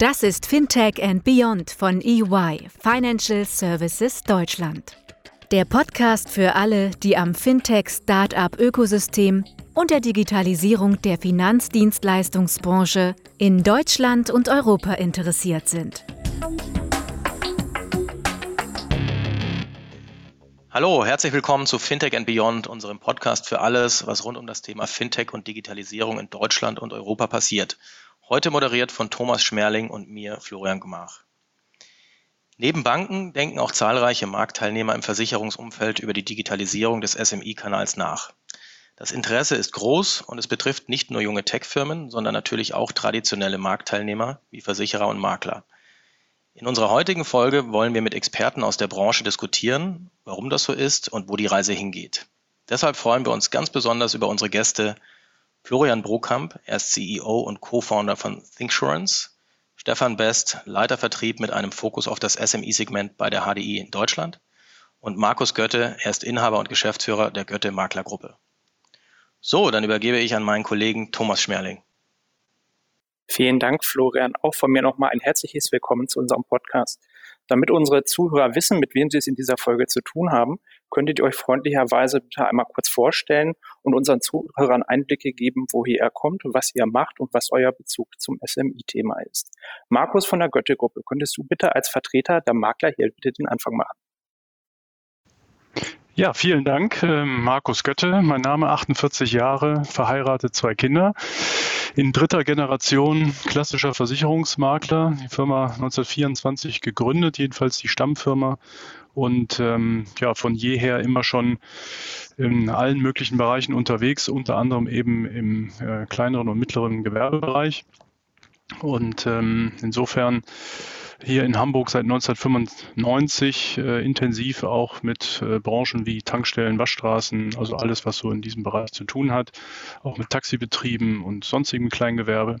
Das ist Fintech and Beyond von EY, Financial Services Deutschland. Der Podcast für alle, die am Fintech-Startup-Ökosystem und der Digitalisierung der Finanzdienstleistungsbranche in Deutschland und Europa interessiert sind. Hallo, herzlich willkommen zu Fintech and Beyond, unserem Podcast für alles, was rund um das Thema Fintech und Digitalisierung in Deutschland und Europa passiert. Heute moderiert von Thomas Schmerling und mir, Florian Gemach. Neben Banken denken auch zahlreiche Marktteilnehmer im Versicherungsumfeld über die Digitalisierung des SMI-Kanals nach. Das Interesse ist groß und es betrifft nicht nur junge Tech-Firmen, sondern natürlich auch traditionelle Marktteilnehmer wie Versicherer und Makler. In unserer heutigen Folge wollen wir mit Experten aus der Branche diskutieren, warum das so ist und wo die Reise hingeht. Deshalb freuen wir uns ganz besonders über unsere Gäste Florian Brokamp, er ist CEO und Co-Founder von Thinksurance, Stefan Best, Leiter Vertrieb mit einem Fokus auf das SMI-Segment bei der HDI in Deutschland und Markus Götte, er ist Inhaber und Geschäftsführer der Götte Maklergruppe. So, dann übergebe ich an meinen Kollegen Thomas Schmerling. Vielen Dank, Florian. Auch von mir nochmal ein herzliches Willkommen zu unserem Podcast. Damit unsere Zuhörer wissen, mit wem sie es in dieser Folge zu tun haben, könntet ihr euch freundlicherweise bitte einmal kurz vorstellen und unseren Zuhörern Einblicke geben, woher ihr kommt, was ihr macht und was euer Bezug zum SMI-Thema ist. Markus von der Götte-Gruppe, könntest du bitte als Vertreter der Makler hier bitte den Anfang machen? Ja, vielen Dank. Ähm, Markus Götte, mein Name, 48 Jahre, verheiratet, zwei Kinder. In dritter Generation klassischer Versicherungsmakler, die Firma 1924 gegründet, jedenfalls die Stammfirma und ähm, ja, von jeher immer schon in allen möglichen Bereichen unterwegs, unter anderem eben im äh, kleineren und mittleren Gewerbebereich. Und ähm, insofern hier in Hamburg seit 1995 äh, intensiv auch mit äh, Branchen wie Tankstellen, Waschstraßen, also alles, was so in diesem Bereich zu tun hat, auch mit Taxibetrieben und sonstigem Kleingewerbe.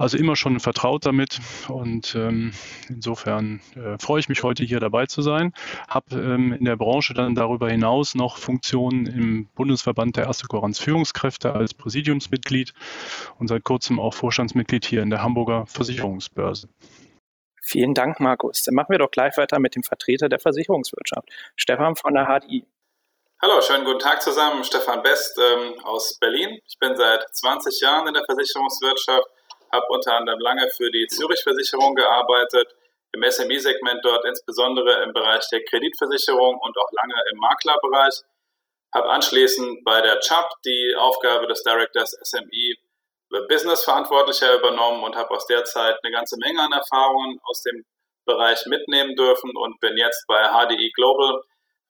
Also immer schon vertraut damit und ähm, insofern äh, freue ich mich heute hier dabei zu sein. Habe ähm, in der Branche dann darüber hinaus noch Funktionen im Bundesverband der Erste Korans Führungskräfte als Präsidiumsmitglied und seit kurzem auch Vorstandsmitglied hier in der Hamburger Versicherungsbörse. Vielen Dank, Markus. Dann machen wir doch gleich weiter mit dem Vertreter der Versicherungswirtschaft, Stefan von der HDI. Hallo, schönen guten Tag zusammen. Stefan Best ähm, aus Berlin. Ich bin seit 20 Jahren in der Versicherungswirtschaft, habe unter anderem lange für die Zürich-Versicherung gearbeitet, im SMI-Segment dort insbesondere im Bereich der Kreditversicherung und auch lange im Maklerbereich. Habe anschließend bei der CHAP die Aufgabe des Directors SMI Business-Verantwortlicher übernommen und habe aus der Zeit eine ganze Menge an Erfahrungen aus dem Bereich mitnehmen dürfen und bin jetzt bei HDI Global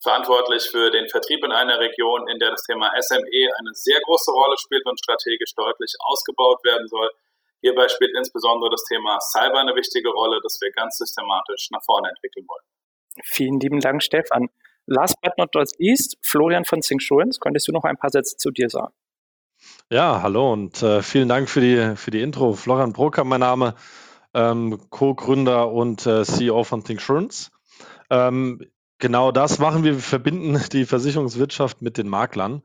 verantwortlich für den Vertrieb in einer Region, in der das Thema SME eine sehr große Rolle spielt und strategisch deutlich ausgebaut werden soll. Hierbei spielt insbesondere das Thema Cyber eine wichtige Rolle, das wir ganz systematisch nach vorne entwickeln wollen. Vielen lieben Dank, Stefan. Last but not least, Florian von Syncsurance, könntest du noch ein paar Sätze zu dir sagen? Ja, hallo und äh, vielen Dank für die, für die Intro. Florian Broker, mein Name, ähm, Co-Gründer und äh, CEO von Thinksurance. Ähm, genau das machen wir. Wir verbinden die Versicherungswirtschaft mit den Maklern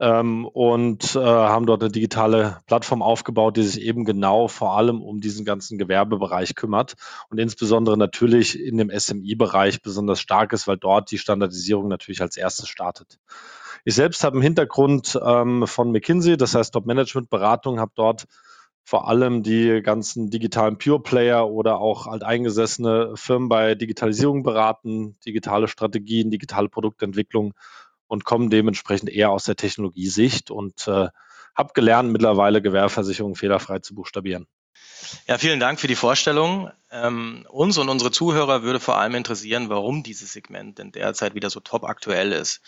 ähm, und äh, haben dort eine digitale Plattform aufgebaut, die sich eben genau vor allem um diesen ganzen Gewerbebereich kümmert und insbesondere natürlich in dem SMI-Bereich besonders stark ist, weil dort die Standardisierung natürlich als erstes startet. Ich selbst habe einen Hintergrund ähm, von McKinsey, das heißt Top-Management-Beratung, habe dort vor allem die ganzen digitalen Pure-Player oder auch alteingesessene Firmen bei Digitalisierung beraten, digitale Strategien, digitale Produktentwicklung und komme dementsprechend eher aus der Technologiesicht und äh, habe gelernt, mittlerweile Gewehrversicherungen fehlerfrei zu buchstabieren. Ja, vielen Dank für die Vorstellung. Ähm, uns und unsere Zuhörer würde vor allem interessieren, warum dieses Segment denn derzeit wieder so top aktuell ist.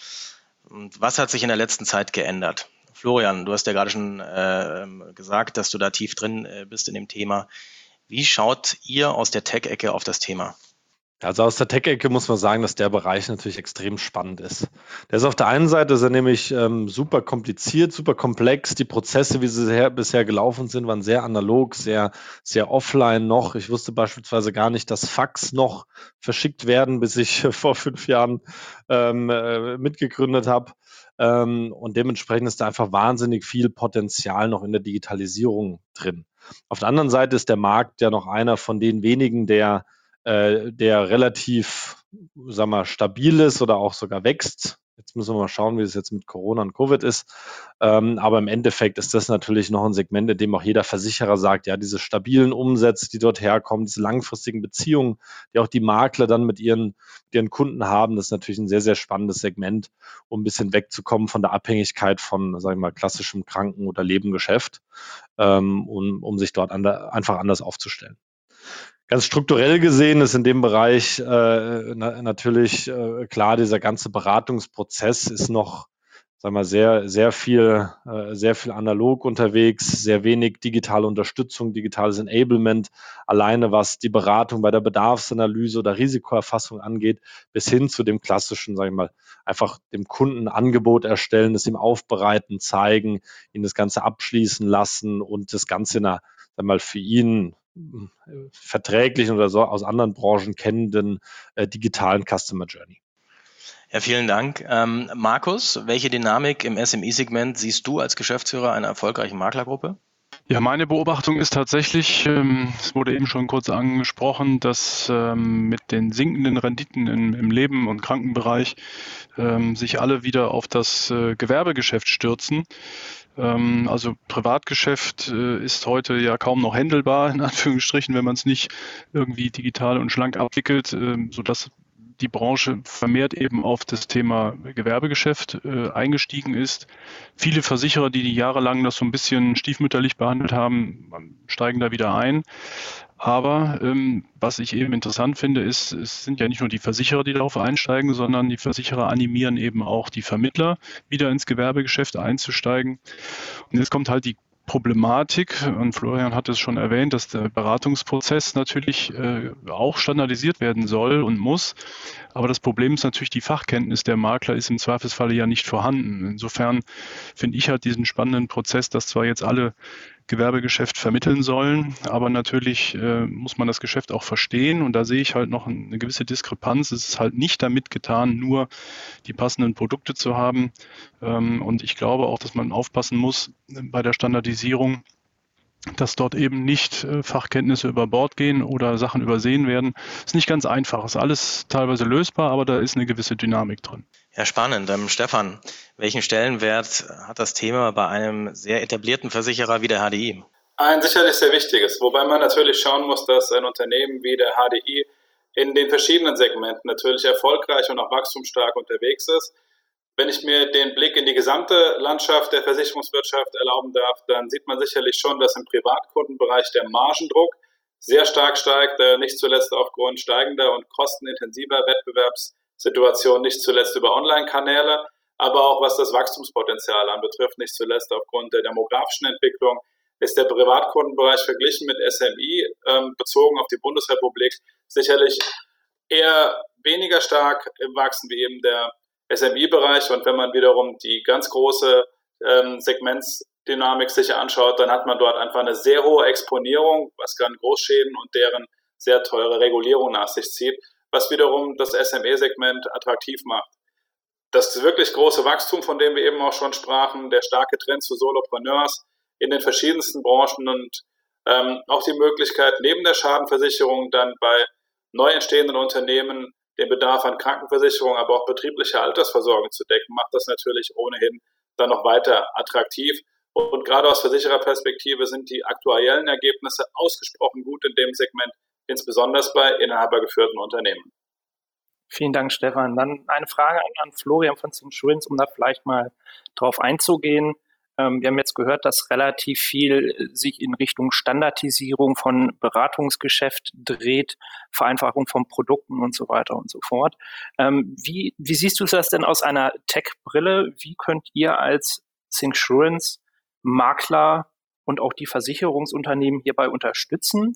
Und was hat sich in der letzten Zeit geändert? Florian, du hast ja gerade schon äh, gesagt, dass du da tief drin äh, bist in dem Thema. Wie schaut ihr aus der Tech-Ecke auf das Thema? Also aus der Tech-Ecke muss man sagen, dass der Bereich natürlich extrem spannend ist. Der ist auf der einen Seite ist er nämlich ähm, super kompliziert, super komplex. Die Prozesse, wie sie her, bisher gelaufen sind, waren sehr analog, sehr, sehr offline noch. Ich wusste beispielsweise gar nicht, dass Fax noch verschickt werden, bis ich vor fünf Jahren ähm, äh, mitgegründet habe. Ähm, und dementsprechend ist da einfach wahnsinnig viel Potenzial noch in der Digitalisierung drin. Auf der anderen Seite ist der Markt ja noch einer von den wenigen, der, äh, der relativ, sag mal, stabil ist oder auch sogar wächst. Jetzt müssen wir mal schauen, wie es jetzt mit Corona und Covid ist. Ähm, aber im Endeffekt ist das natürlich noch ein Segment, in dem auch jeder Versicherer sagt, ja, diese stabilen Umsätze, die dort herkommen, diese langfristigen Beziehungen, die auch die Makler dann mit ihren, ihren Kunden haben, das ist natürlich ein sehr, sehr spannendes Segment, um ein bisschen wegzukommen von der Abhängigkeit von, sagen wir mal, klassischem Kranken- oder Lebengeschäft, ähm, um, um sich dort an der, einfach anders aufzustellen. Ganz strukturell gesehen ist in dem Bereich äh, na, natürlich äh, klar, dieser ganze Beratungsprozess ist noch, sagen wir, sehr, sehr viel, äh, sehr viel analog unterwegs, sehr wenig digitale Unterstützung, digitales Enablement, alleine was die Beratung bei der Bedarfsanalyse oder Risikoerfassung angeht, bis hin zu dem klassischen, sage ich mal, einfach dem Kunden Angebot erstellen, das ihm aufbereiten, zeigen, ihn das Ganze abschließen lassen und das Ganze in einer, sag mal, für ihn verträglichen oder so aus anderen Branchen kennenden äh, digitalen Customer Journey. Ja, vielen Dank. Ähm, Markus, welche Dynamik im SMI-Segment siehst du als Geschäftsführer einer erfolgreichen Maklergruppe? Ja, meine Beobachtung ist tatsächlich, ähm, es wurde eben schon kurz angesprochen, dass ähm, mit den sinkenden Renditen im, im Leben- und Krankenbereich ähm, sich alle wieder auf das äh, Gewerbegeschäft stürzen. Ähm, also Privatgeschäft äh, ist heute ja kaum noch händelbar, in Anführungsstrichen, wenn man es nicht irgendwie digital und schlank abwickelt, ähm, sodass die Branche vermehrt eben auf das Thema Gewerbegeschäft äh, eingestiegen ist. Viele Versicherer, die die jahrelang das so ein bisschen stiefmütterlich behandelt haben, steigen da wieder ein. Aber ähm, was ich eben interessant finde, ist, es sind ja nicht nur die Versicherer, die darauf einsteigen, sondern die Versicherer animieren eben auch die Vermittler, wieder ins Gewerbegeschäft einzusteigen. Und jetzt kommt halt die Problematik, und Florian hat es schon erwähnt, dass der Beratungsprozess natürlich äh, auch standardisiert werden soll und muss. Aber das Problem ist natürlich, die Fachkenntnis der Makler ist im Zweifelsfalle ja nicht vorhanden. Insofern finde ich halt diesen spannenden Prozess, dass zwar jetzt alle Gewerbegeschäft vermitteln sollen. Aber natürlich äh, muss man das Geschäft auch verstehen und da sehe ich halt noch eine gewisse Diskrepanz. Es ist halt nicht damit getan, nur die passenden Produkte zu haben. Ähm, und ich glaube auch, dass man aufpassen muss bei der Standardisierung, dass dort eben nicht äh, Fachkenntnisse über Bord gehen oder Sachen übersehen werden. Ist nicht ganz einfach. Ist alles teilweise lösbar, aber da ist eine gewisse Dynamik drin. Ja, spannend. Ähm, Stefan, welchen Stellenwert hat das Thema bei einem sehr etablierten Versicherer wie der HDI? Ein sicherlich sehr wichtiges, wobei man natürlich schauen muss, dass ein Unternehmen wie der HDI in den verschiedenen Segmenten natürlich erfolgreich und auch wachstumsstark unterwegs ist. Wenn ich mir den Blick in die gesamte Landschaft der Versicherungswirtschaft erlauben darf, dann sieht man sicherlich schon, dass im Privatkundenbereich der Margendruck sehr stark steigt, äh, nicht zuletzt aufgrund steigender und kostenintensiver Wettbewerbs Situation, nicht zuletzt über Online-Kanäle, aber auch was das Wachstumspotenzial anbetrifft, nicht zuletzt aufgrund der demografischen Entwicklung, ist der Privatkundenbereich verglichen mit SMI ähm, bezogen auf die Bundesrepublik sicherlich eher weniger stark im Wachsen wie eben der SMI-Bereich. Und wenn man wiederum die ganz große ähm, Segmentsdynamik sich anschaut, dann hat man dort einfach eine sehr hohe Exponierung, was kann Großschäden und deren sehr teure Regulierung nach sich zieht was wiederum das SME-Segment attraktiv macht. Das wirklich große Wachstum, von dem wir eben auch schon sprachen, der starke Trend zu Solopreneurs in den verschiedensten Branchen und ähm, auch die Möglichkeit, neben der Schadenversicherung dann bei neu entstehenden Unternehmen den Bedarf an Krankenversicherung, aber auch betrieblicher Altersversorgung zu decken, macht das natürlich ohnehin dann noch weiter attraktiv. Und gerade aus Versichererperspektive sind die aktuellen Ergebnisse ausgesprochen gut in dem Segment, insbesondere bei inhabergeführten Unternehmen. Vielen Dank, Stefan. Dann eine Frage an, Florian von Insurance, um da vielleicht mal drauf einzugehen. Ähm, wir haben jetzt gehört, dass relativ viel sich in Richtung Standardisierung von Beratungsgeschäft dreht, Vereinfachung von Produkten und so weiter und so fort. Ähm, wie, wie siehst du das denn aus einer Tech-Brille? Wie könnt ihr als Insurance Makler und auch die Versicherungsunternehmen hierbei unterstützen?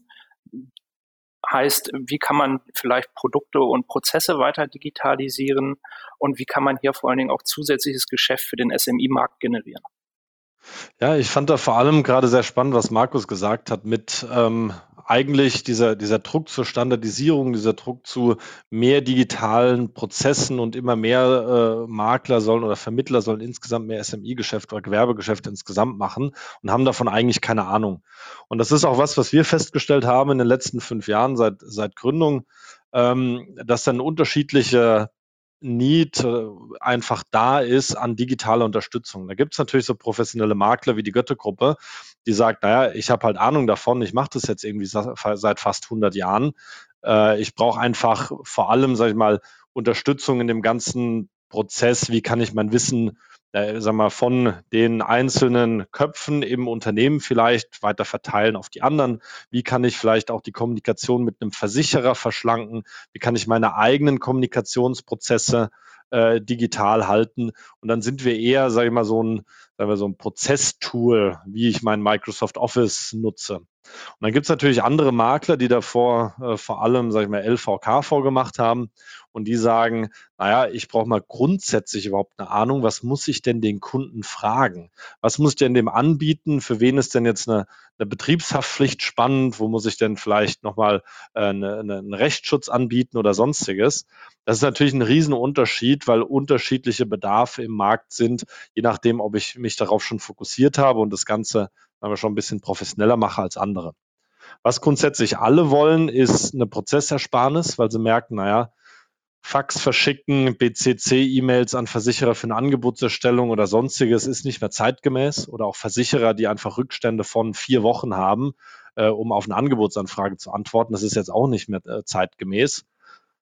Heißt, wie kann man vielleicht Produkte und Prozesse weiter digitalisieren und wie kann man hier vor allen Dingen auch zusätzliches Geschäft für den SMI-Markt generieren? Ja, ich fand da vor allem gerade sehr spannend, was Markus gesagt hat mit ähm, eigentlich dieser, dieser Druck zur Standardisierung, dieser Druck zu mehr digitalen Prozessen und immer mehr äh, Makler sollen oder Vermittler sollen insgesamt mehr SMI-Geschäft oder Gewerbegeschäft insgesamt machen und haben davon eigentlich keine Ahnung. Und das ist auch was, was wir festgestellt haben in den letzten fünf Jahren seit, seit Gründung, ähm, dass dann unterschiedliche Need einfach da ist an digitaler Unterstützung. Da gibt es natürlich so professionelle Makler wie die Götte-Gruppe, die sagt, naja, ich habe halt Ahnung davon, ich mache das jetzt irgendwie seit fast 100 Jahren. Äh, ich brauche einfach vor allem, sage ich mal, Unterstützung in dem ganzen Prozess, wie kann ich mein Wissen äh, sag mal, von den einzelnen Köpfen im Unternehmen vielleicht weiter verteilen auf die anderen? Wie kann ich vielleicht auch die Kommunikation mit einem Versicherer verschlanken? Wie kann ich meine eigenen Kommunikationsprozesse äh, digital halten? Und dann sind wir eher, sage ich mal, so ein, sagen wir, so ein Prozesstool, wie ich mein Microsoft Office nutze. Und dann gibt es natürlich andere Makler, die davor äh, vor allem, sage ich mal, LVK vorgemacht haben und die sagen, naja, ich brauche mal grundsätzlich überhaupt eine Ahnung, was muss ich denn den Kunden fragen? Was muss ich denn dem anbieten? Für wen ist denn jetzt eine, eine Betriebshaftpflicht spannend? Wo muss ich denn vielleicht nochmal äh, eine, eine, einen Rechtsschutz anbieten oder sonstiges? Das ist natürlich ein Riesenunterschied, weil unterschiedliche Bedarfe im Markt sind, je nachdem, ob ich mich darauf schon fokussiert habe und das Ganze wir, schon ein bisschen professioneller mache als andere. Was grundsätzlich alle wollen, ist eine Prozessersparnis, weil sie merken, naja, Fax verschicken, BCC-E-Mails an Versicherer für eine Angebotserstellung oder sonstiges ist nicht mehr zeitgemäß oder auch Versicherer, die einfach Rückstände von vier Wochen haben, äh, um auf eine Angebotsanfrage zu antworten. Das ist jetzt auch nicht mehr äh, zeitgemäß.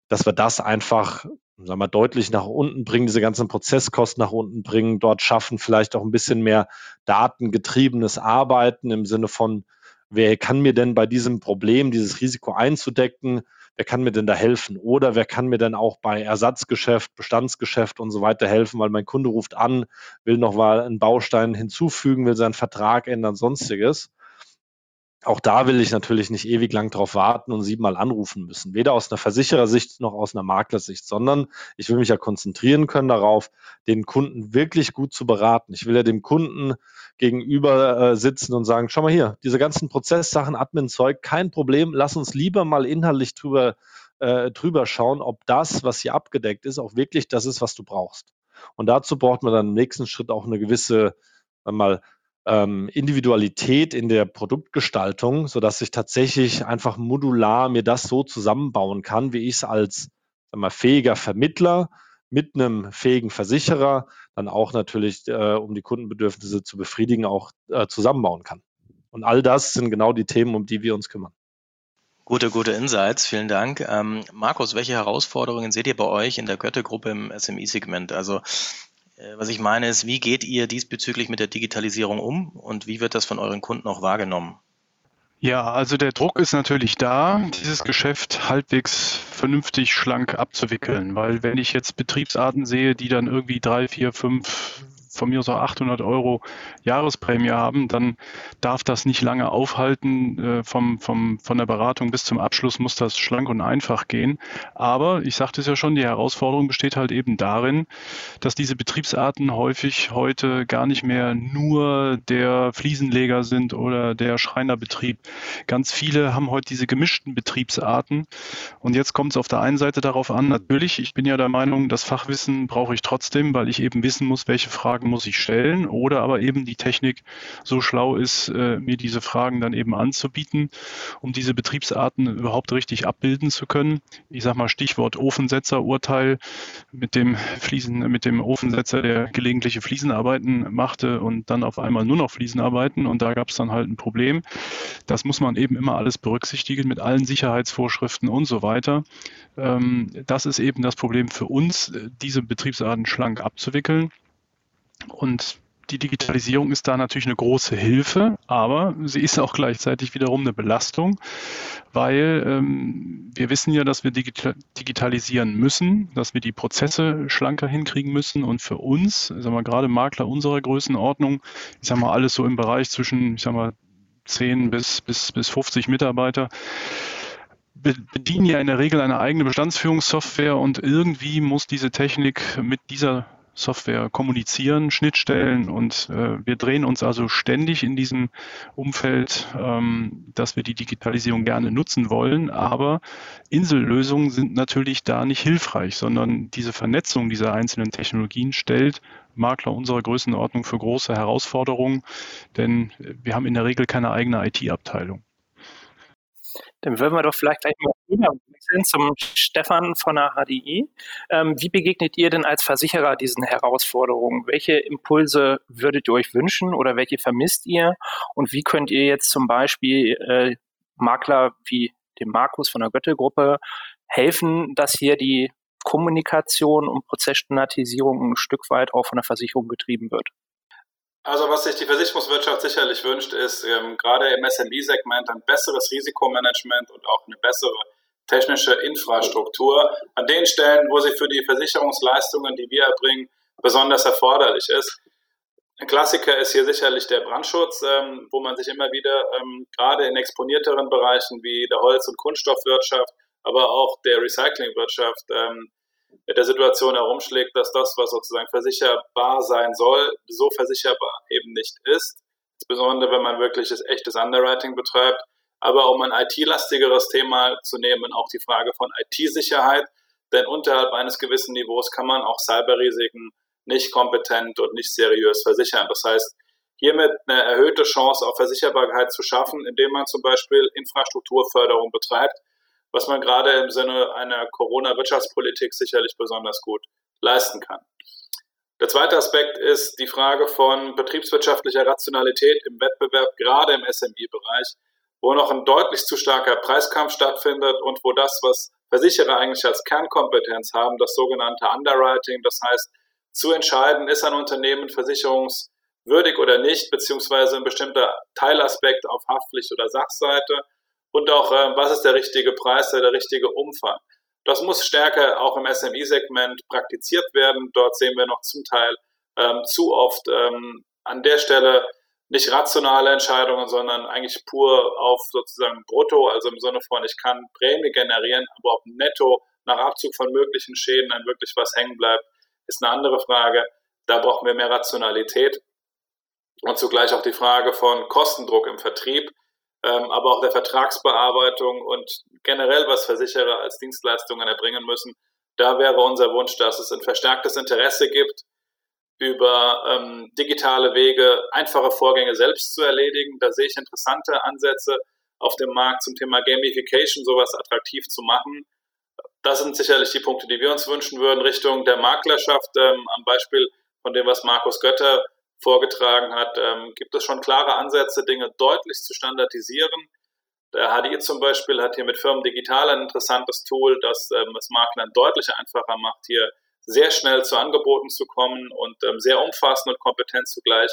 Dass wir das einfach sagen wir, deutlich nach unten bringen, diese ganzen Prozesskosten nach unten bringen, dort schaffen, vielleicht auch ein bisschen mehr datengetriebenes Arbeiten im Sinne von, wer kann mir denn bei diesem Problem, dieses Risiko einzudecken, wer kann mir denn da helfen? Oder wer kann mir denn auch bei Ersatzgeschäft, Bestandsgeschäft und so weiter helfen, weil mein Kunde ruft an, will noch mal einen Baustein hinzufügen, will seinen Vertrag ändern, sonstiges. Auch da will ich natürlich nicht ewig lang drauf warten und siebenmal anrufen müssen. Weder aus einer Versicherersicht noch aus einer Maklersicht, sondern ich will mich ja konzentrieren können darauf, den Kunden wirklich gut zu beraten. Ich will ja dem Kunden gegenüber äh, sitzen und sagen, schau mal hier, diese ganzen Prozesssachen, Admin-Zeug, kein Problem, lass uns lieber mal inhaltlich drüber, äh, drüber schauen, ob das, was hier abgedeckt ist, auch wirklich das ist, was du brauchst. Und dazu braucht man dann im nächsten Schritt auch eine gewisse, mal, ähm, Individualität in der Produktgestaltung, sodass ich tatsächlich einfach modular mir das so zusammenbauen kann, wie ich es als mal, fähiger Vermittler mit einem fähigen Versicherer dann auch natürlich, äh, um die Kundenbedürfnisse zu befriedigen, auch äh, zusammenbauen kann. Und all das sind genau die Themen, um die wir uns kümmern. Gute, gute Insights, vielen Dank. Ähm, Markus, welche Herausforderungen seht ihr bei euch in der Götte-Gruppe im SMI-Segment? Also was ich meine ist, wie geht ihr diesbezüglich mit der Digitalisierung um und wie wird das von euren Kunden auch wahrgenommen? Ja, also der Druck ist natürlich da, dieses Geschäft halbwegs vernünftig schlank abzuwickeln, weil wenn ich jetzt Betriebsarten sehe, die dann irgendwie drei, vier, fünf von mir so 800 Euro Jahresprämie haben, dann darf das nicht lange aufhalten. Äh, vom, vom, von der Beratung bis zum Abschluss muss das schlank und einfach gehen. Aber ich sagte es ja schon, die Herausforderung besteht halt eben darin, dass diese Betriebsarten häufig heute gar nicht mehr nur der Fliesenleger sind oder der Schreinerbetrieb. Ganz viele haben heute diese gemischten Betriebsarten. Und jetzt kommt es auf der einen Seite darauf an, natürlich, ich bin ja der Meinung, das Fachwissen brauche ich trotzdem, weil ich eben wissen muss, welche Fragen Fragen muss ich stellen oder aber eben die Technik so schlau ist, äh, mir diese Fragen dann eben anzubieten, um diese Betriebsarten überhaupt richtig abbilden zu können. Ich sage mal Stichwort Ofensetzerurteil mit dem Fliesen, mit dem Ofensetzer, der gelegentliche Fliesenarbeiten machte und dann auf einmal nur noch Fliesenarbeiten und da gab es dann halt ein Problem. Das muss man eben immer alles berücksichtigen mit allen Sicherheitsvorschriften und so weiter. Ähm, das ist eben das Problem für uns, diese Betriebsarten schlank abzuwickeln. Und die Digitalisierung ist da natürlich eine große Hilfe, aber sie ist auch gleichzeitig wiederum eine Belastung, weil ähm, wir wissen ja, dass wir digital digitalisieren müssen, dass wir die Prozesse schlanker hinkriegen müssen und für uns, sagen wir gerade Makler unserer Größenordnung, ich sage mal alles so im Bereich zwischen, ich sage mal 10 bis, bis, bis 50 Mitarbeiter, bedienen ja in der Regel eine eigene Bestandsführungssoftware und irgendwie muss diese Technik mit dieser Software kommunizieren, Schnittstellen und äh, wir drehen uns also ständig in diesem Umfeld, ähm, dass wir die Digitalisierung gerne nutzen wollen. Aber Insellösungen sind natürlich da nicht hilfreich, sondern diese Vernetzung dieser einzelnen Technologien stellt Makler unserer Größenordnung für große Herausforderungen, denn wir haben in der Regel keine eigene IT-Abteilung. Dann würden wir doch vielleicht gleich mal wechseln zum Stefan von der HDI. Ähm, wie begegnet ihr denn als Versicherer diesen Herausforderungen? Welche Impulse würdet ihr euch wünschen oder welche vermisst ihr? Und wie könnt ihr jetzt zum Beispiel äh, Makler wie dem Markus von der Götte-Gruppe helfen, dass hier die Kommunikation und Prozessstandardisierung ein Stück weit auch von der Versicherung getrieben wird? Also was sich die Versicherungswirtschaft sicherlich wünscht, ist ähm, gerade im SME-Segment ein besseres Risikomanagement und auch eine bessere technische Infrastruktur an den Stellen, wo sie für die Versicherungsleistungen, die wir erbringen, besonders erforderlich ist. Ein Klassiker ist hier sicherlich der Brandschutz, ähm, wo man sich immer wieder ähm, gerade in exponierteren Bereichen wie der Holz- und Kunststoffwirtschaft, aber auch der Recyclingwirtschaft ähm, mit der Situation herumschlägt, dass das, was sozusagen versicherbar sein soll, so versicherbar eben nicht ist. Insbesondere wenn man wirkliches echtes Underwriting betreibt. Aber um ein IT-lastigeres Thema zu nehmen, auch die Frage von IT-Sicherheit. Denn unterhalb eines gewissen Niveaus kann man auch Cyberrisiken nicht kompetent und nicht seriös versichern. Das heißt, hiermit eine erhöhte Chance auf Versicherbarkeit zu schaffen, indem man zum Beispiel Infrastrukturförderung betreibt, was man gerade im Sinne einer Corona-Wirtschaftspolitik sicherlich besonders gut leisten kann. Der zweite Aspekt ist die Frage von betriebswirtschaftlicher Rationalität im Wettbewerb, gerade im SMI-Bereich, wo noch ein deutlich zu starker Preiskampf stattfindet und wo das, was Versicherer eigentlich als Kernkompetenz haben, das sogenannte Underwriting, das heißt, zu entscheiden, ist ein Unternehmen versicherungswürdig oder nicht, beziehungsweise ein bestimmter Teilaspekt auf Haftpflicht oder Sachseite und auch, äh, was ist der richtige Preis, der richtige Umfang. Das muss stärker auch im SMI-Segment praktiziert werden. Dort sehen wir noch zum Teil ähm, zu oft ähm, an der Stelle nicht rationale Entscheidungen, sondern eigentlich pur auf sozusagen Brutto, also im Sinne von, ich kann Prämie generieren, aber ob netto nach Abzug von möglichen Schäden dann wirklich was hängen bleibt, ist eine andere Frage. Da brauchen wir mehr Rationalität. Und zugleich auch die Frage von Kostendruck im Vertrieb ähm, aber auch der Vertragsbearbeitung und generell, was Versicherer als Dienstleistungen erbringen müssen. Da wäre unser Wunsch, dass es ein verstärktes Interesse gibt, über ähm, digitale Wege einfache Vorgänge selbst zu erledigen. Da sehe ich interessante Ansätze auf dem Markt zum Thema Gamification, sowas attraktiv zu machen. Das sind sicherlich die Punkte, die wir uns wünschen würden, Richtung der Maklerschaft. Ähm, am Beispiel von dem, was Markus Götter vorgetragen hat, ähm, gibt es schon klare Ansätze, Dinge deutlich zu standardisieren. Der HDI zum Beispiel hat hier mit Firmen Digital ein interessantes Tool, das ähm, es Maklern deutlich einfacher macht, hier sehr schnell zu Angeboten zu kommen und ähm, sehr umfassend und kompetent zugleich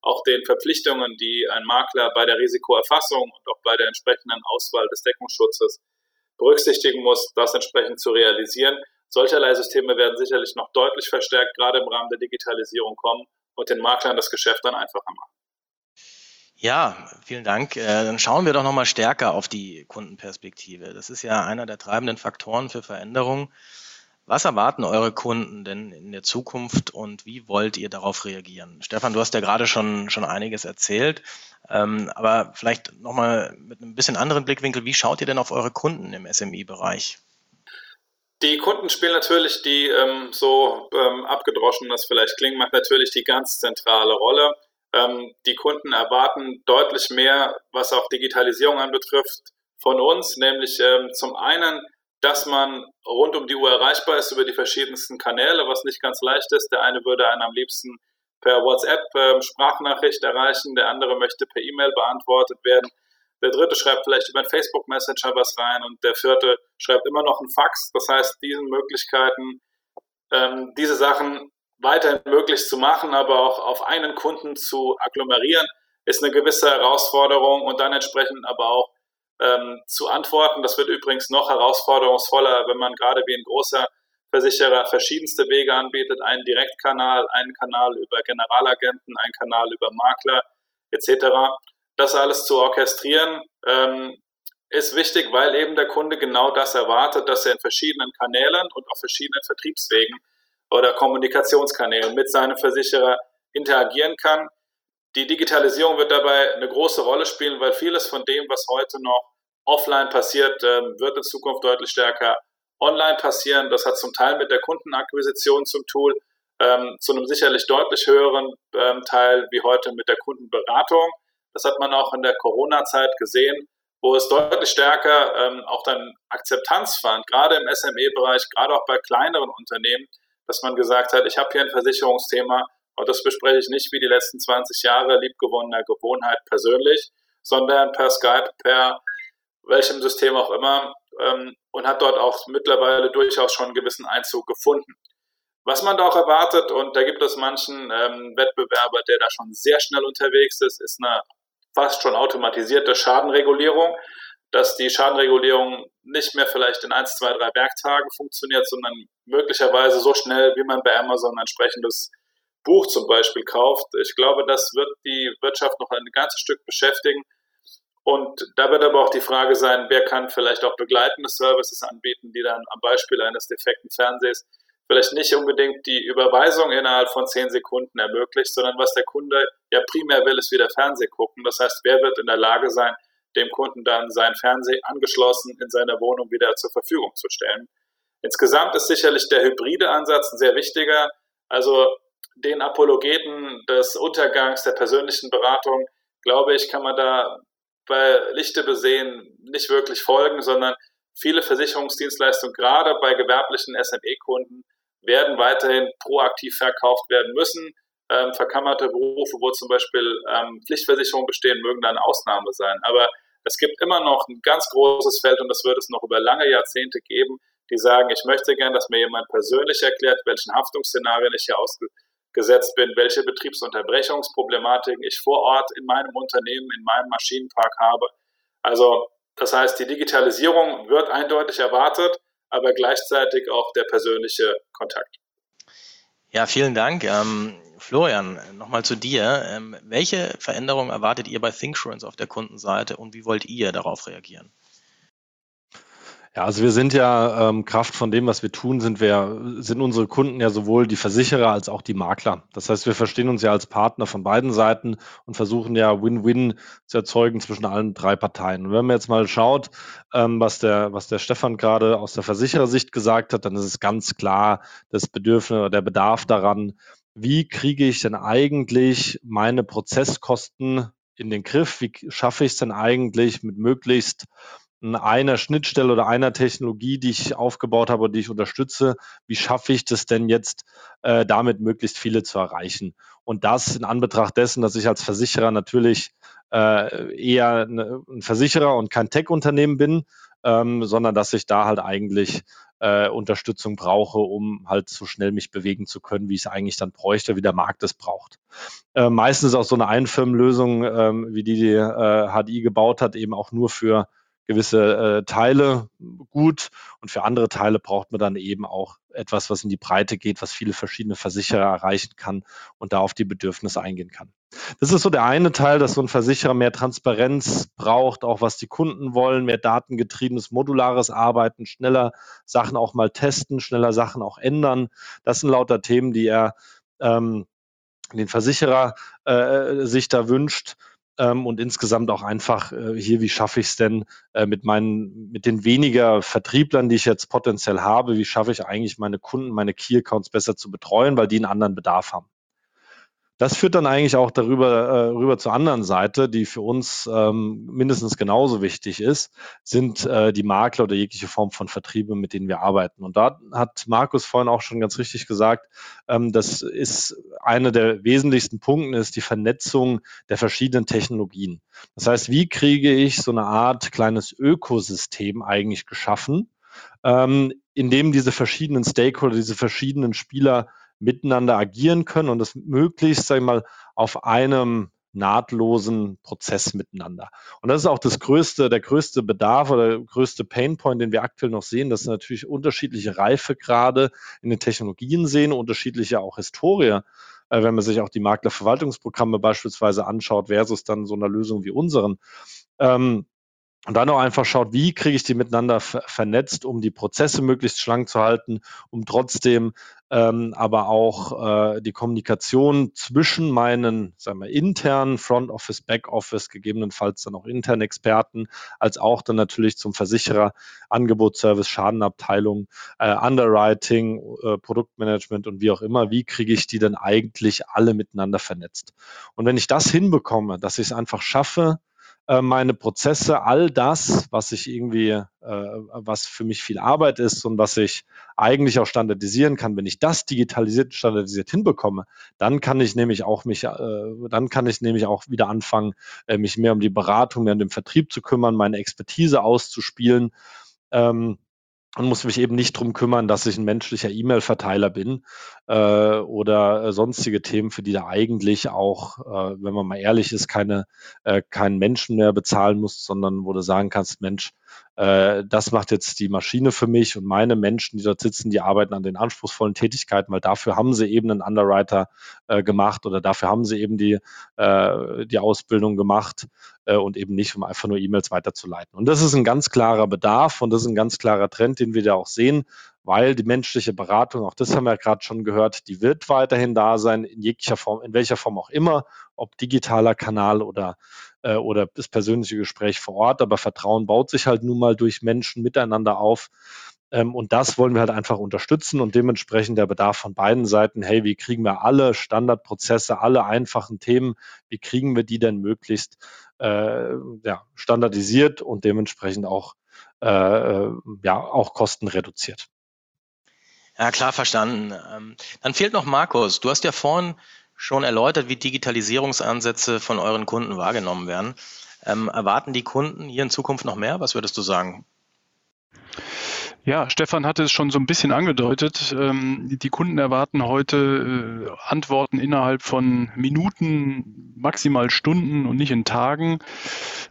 auch den Verpflichtungen, die ein Makler bei der Risikoerfassung und auch bei der entsprechenden Auswahl des Deckungsschutzes berücksichtigen muss, das entsprechend zu realisieren. Solcherlei Systeme werden sicherlich noch deutlich verstärkt, gerade im Rahmen der Digitalisierung kommen und den Maklern das Geschäft dann einfacher machen. Ja, vielen Dank. Äh, dann schauen wir doch nochmal stärker auf die Kundenperspektive. Das ist ja einer der treibenden Faktoren für Veränderungen. Was erwarten eure Kunden denn in der Zukunft und wie wollt ihr darauf reagieren? Stefan, du hast ja gerade schon, schon einiges erzählt, ähm, aber vielleicht nochmal mit einem bisschen anderen Blickwinkel. Wie schaut ihr denn auf eure Kunden im SMI-Bereich? Die Kunden spielen natürlich die, ähm, so ähm, abgedroschen das vielleicht klingt, macht natürlich die ganz zentrale Rolle. Ähm, die Kunden erwarten deutlich mehr, was auch Digitalisierung anbetrifft, von uns, nämlich ähm, zum einen, dass man rund um die Uhr erreichbar ist über die verschiedensten Kanäle, was nicht ganz leicht ist. Der eine würde einen am liebsten per WhatsApp äh, Sprachnachricht erreichen, der andere möchte per E-Mail beantwortet werden. Der dritte schreibt vielleicht über einen Facebook Messenger was rein und der vierte schreibt immer noch einen Fax. Das heißt, diesen Möglichkeiten, ähm, diese Sachen weiterhin möglich zu machen, aber auch auf einen Kunden zu agglomerieren, ist eine gewisse Herausforderung und dann entsprechend aber auch ähm, zu antworten. Das wird übrigens noch herausforderungsvoller, wenn man gerade wie ein großer Versicherer verschiedenste Wege anbietet, einen Direktkanal, einen Kanal über Generalagenten, einen Kanal über Makler etc das alles zu orchestrieren, ähm, ist wichtig, weil eben der Kunde genau das erwartet, dass er in verschiedenen Kanälen und auf verschiedenen Vertriebswegen oder Kommunikationskanälen mit seinem Versicherer interagieren kann. Die Digitalisierung wird dabei eine große Rolle spielen, weil vieles von dem, was heute noch offline passiert, ähm, wird in Zukunft deutlich stärker online passieren. Das hat zum Teil mit der Kundenakquisition zum Tool, ähm, zu einem sicherlich deutlich höheren ähm, Teil wie heute mit der Kundenberatung. Das hat man auch in der Corona-Zeit gesehen, wo es deutlich stärker ähm, auch dann Akzeptanz fand, gerade im SME-Bereich, gerade auch bei kleineren Unternehmen, dass man gesagt hat, ich habe hier ein Versicherungsthema und das bespreche ich nicht wie die letzten 20 Jahre liebgewonnener Gewohnheit persönlich, sondern per Skype, per welchem System auch immer ähm, und hat dort auch mittlerweile durchaus schon einen gewissen Einzug gefunden. Was man da auch erwartet, und da gibt es manchen ähm, Wettbewerber, der da schon sehr schnell unterwegs ist, ist eine fast schon automatisierte Schadenregulierung, dass die Schadenregulierung nicht mehr vielleicht in 1, 2, 3 Werktagen funktioniert, sondern möglicherweise so schnell, wie man bei Amazon ein entsprechendes Buch zum Beispiel kauft. Ich glaube, das wird die Wirtschaft noch ein ganzes Stück beschäftigen. Und da wird aber auch die Frage sein, wer kann vielleicht auch begleitende Services anbieten, die dann am Beispiel eines defekten Fernsehs vielleicht nicht unbedingt die Überweisung innerhalb von zehn Sekunden ermöglicht, sondern was der Kunde ja primär will, ist wieder Fernseh gucken. Das heißt, wer wird in der Lage sein, dem Kunden dann sein Fernseh angeschlossen in seiner Wohnung wieder zur Verfügung zu stellen. Insgesamt ist sicherlich der hybride Ansatz ein sehr wichtiger. Also den Apologeten des Untergangs der persönlichen Beratung, glaube ich, kann man da bei Lichte besehen nicht wirklich folgen, sondern viele Versicherungsdienstleistungen, gerade bei gewerblichen SME-Kunden, werden weiterhin proaktiv verkauft werden müssen. Ähm, verkammerte Berufe, wo zum Beispiel ähm, Pflichtversicherungen bestehen, mögen dann Ausnahme sein. Aber es gibt immer noch ein ganz großes Feld und das wird es noch über lange Jahrzehnte geben, die sagen, ich möchte gern, dass mir jemand persönlich erklärt, welchen Haftungsszenarien ich hier ausgesetzt bin, welche Betriebsunterbrechungsproblematiken ich vor Ort in meinem Unternehmen, in meinem Maschinenpark habe. Also das heißt, die Digitalisierung wird eindeutig erwartet, aber gleichzeitig auch der persönliche Kontakt. Ja, vielen Dank. Ähm, Florian, nochmal zu dir. Ähm, welche Veränderungen erwartet ihr bei ThinkSurance auf der Kundenseite und wie wollt ihr darauf reagieren? Ja, also wir sind ja ähm, Kraft von dem, was wir tun, sind wir, sind unsere Kunden ja sowohl die Versicherer als auch die Makler. Das heißt, wir verstehen uns ja als Partner von beiden Seiten und versuchen ja Win-Win zu erzeugen zwischen allen drei Parteien. Und wenn man jetzt mal schaut, ähm, was der, was der Stefan gerade aus der Versicherersicht gesagt hat, dann ist es ganz klar das Bedürfnis oder der Bedarf daran, wie kriege ich denn eigentlich meine Prozesskosten in den Griff? Wie schaffe ich es denn eigentlich mit möglichst einer Schnittstelle oder einer Technologie, die ich aufgebaut habe und die ich unterstütze, wie schaffe ich das denn jetzt, äh, damit möglichst viele zu erreichen? Und das in Anbetracht dessen, dass ich als Versicherer natürlich äh, eher ne, ein Versicherer und kein Tech-Unternehmen bin, ähm, sondern dass ich da halt eigentlich äh, Unterstützung brauche, um halt so schnell mich bewegen zu können, wie ich es eigentlich dann bräuchte, wie der Markt es braucht. Äh, meistens auch so eine Einfirmenlösung, ähm, wie die die äh, HDI gebaut hat, eben auch nur für gewisse äh, Teile gut und für andere Teile braucht man dann eben auch etwas, was in die Breite geht, was viele verschiedene Versicherer erreichen kann und da auf die Bedürfnisse eingehen kann. Das ist so der eine Teil, dass so ein Versicherer mehr Transparenz braucht, auch was die Kunden wollen, mehr datengetriebenes, modulares Arbeiten, schneller Sachen auch mal testen, schneller Sachen auch ändern. Das sind lauter Themen, die er ähm, den Versicherer äh, sich da wünscht ähm, und insgesamt auch einfach äh, hier, wie schaffe ich es denn äh, mit meinen, mit den weniger Vertrieblern, die ich jetzt potenziell habe, wie schaffe ich eigentlich meine Kunden, meine Key Accounts besser zu betreuen, weil die einen anderen Bedarf haben. Das führt dann eigentlich auch darüber äh, rüber zur anderen Seite, die für uns ähm, mindestens genauso wichtig ist, sind äh, die Makler oder jegliche Form von Vertriebe, mit denen wir arbeiten. Und da hat Markus vorhin auch schon ganz richtig gesagt, ähm, das ist einer der wesentlichsten Punkte, ist die Vernetzung der verschiedenen Technologien. Das heißt, wie kriege ich so eine Art kleines Ökosystem eigentlich geschaffen, ähm, in dem diese verschiedenen Stakeholder, diese verschiedenen Spieler miteinander agieren können und das möglichst, sag ich mal, auf einem nahtlosen Prozess miteinander. Und das ist auch das größte, der größte Bedarf oder der größte Painpoint, den wir aktuell noch sehen, dass natürlich unterschiedliche Reifegrade in den Technologien sehen, unterschiedliche auch Historie, äh, wenn man sich auch die Maklerverwaltungsprogramme beispielsweise anschaut, versus dann so einer Lösung wie unseren. Ähm, und dann auch einfach schaut, wie kriege ich die miteinander ver vernetzt, um die Prozesse möglichst schlank zu halten, um trotzdem ähm, aber auch äh, die Kommunikation zwischen meinen sagen wir, internen Front Office, Back Office, gegebenenfalls dann auch internen Experten, als auch dann natürlich zum Versicherer, Angebotsservice, Schadenabteilung, äh, Underwriting, äh, Produktmanagement und wie auch immer, wie kriege ich die denn eigentlich alle miteinander vernetzt? Und wenn ich das hinbekomme, dass ich es einfach schaffe, meine Prozesse, all das, was ich irgendwie, äh, was für mich viel Arbeit ist und was ich eigentlich auch standardisieren kann, wenn ich das digitalisiert, standardisiert hinbekomme, dann kann ich nämlich auch mich, äh, dann kann ich nämlich auch wieder anfangen, äh, mich mehr um die Beratung, mehr um den Vertrieb zu kümmern, meine Expertise auszuspielen. Ähm, und muss mich eben nicht drum kümmern, dass ich ein menschlicher E-Mail-Verteiler bin äh, oder äh, sonstige Themen, für die da eigentlich auch, äh, wenn man mal ehrlich ist, keine, äh, keinen Menschen mehr bezahlen muss, sondern wo du sagen kannst, Mensch, äh, das macht jetzt die Maschine für mich und meine Menschen, die dort sitzen, die arbeiten an den anspruchsvollen Tätigkeiten, weil dafür haben sie eben einen Underwriter äh, gemacht oder dafür haben sie eben die, äh, die Ausbildung gemacht äh, und eben nicht, um einfach nur E-Mails weiterzuleiten. Und das ist ein ganz klarer Bedarf und das ist ein ganz klarer Trend, den wir da auch sehen weil die menschliche Beratung, auch das haben wir gerade schon gehört, die wird weiterhin da sein, in jeglicher Form, in welcher Form auch immer, ob digitaler Kanal oder, äh, oder das persönliche Gespräch vor Ort. Aber Vertrauen baut sich halt nun mal durch Menschen miteinander auf. Ähm, und das wollen wir halt einfach unterstützen und dementsprechend der Bedarf von beiden Seiten, hey, wie kriegen wir alle Standardprozesse, alle einfachen Themen, wie kriegen wir die denn möglichst äh, ja, standardisiert und dementsprechend auch, äh, äh ja, auch kostenreduziert. Ja, klar verstanden. Ähm, dann fehlt noch Markus. Du hast ja vorhin schon erläutert, wie Digitalisierungsansätze von euren Kunden wahrgenommen werden. Ähm, erwarten die Kunden hier in Zukunft noch mehr? Was würdest du sagen? Ja, Stefan hatte es schon so ein bisschen angedeutet. Ähm, die Kunden erwarten heute äh, Antworten innerhalb von Minuten, maximal Stunden und nicht in Tagen.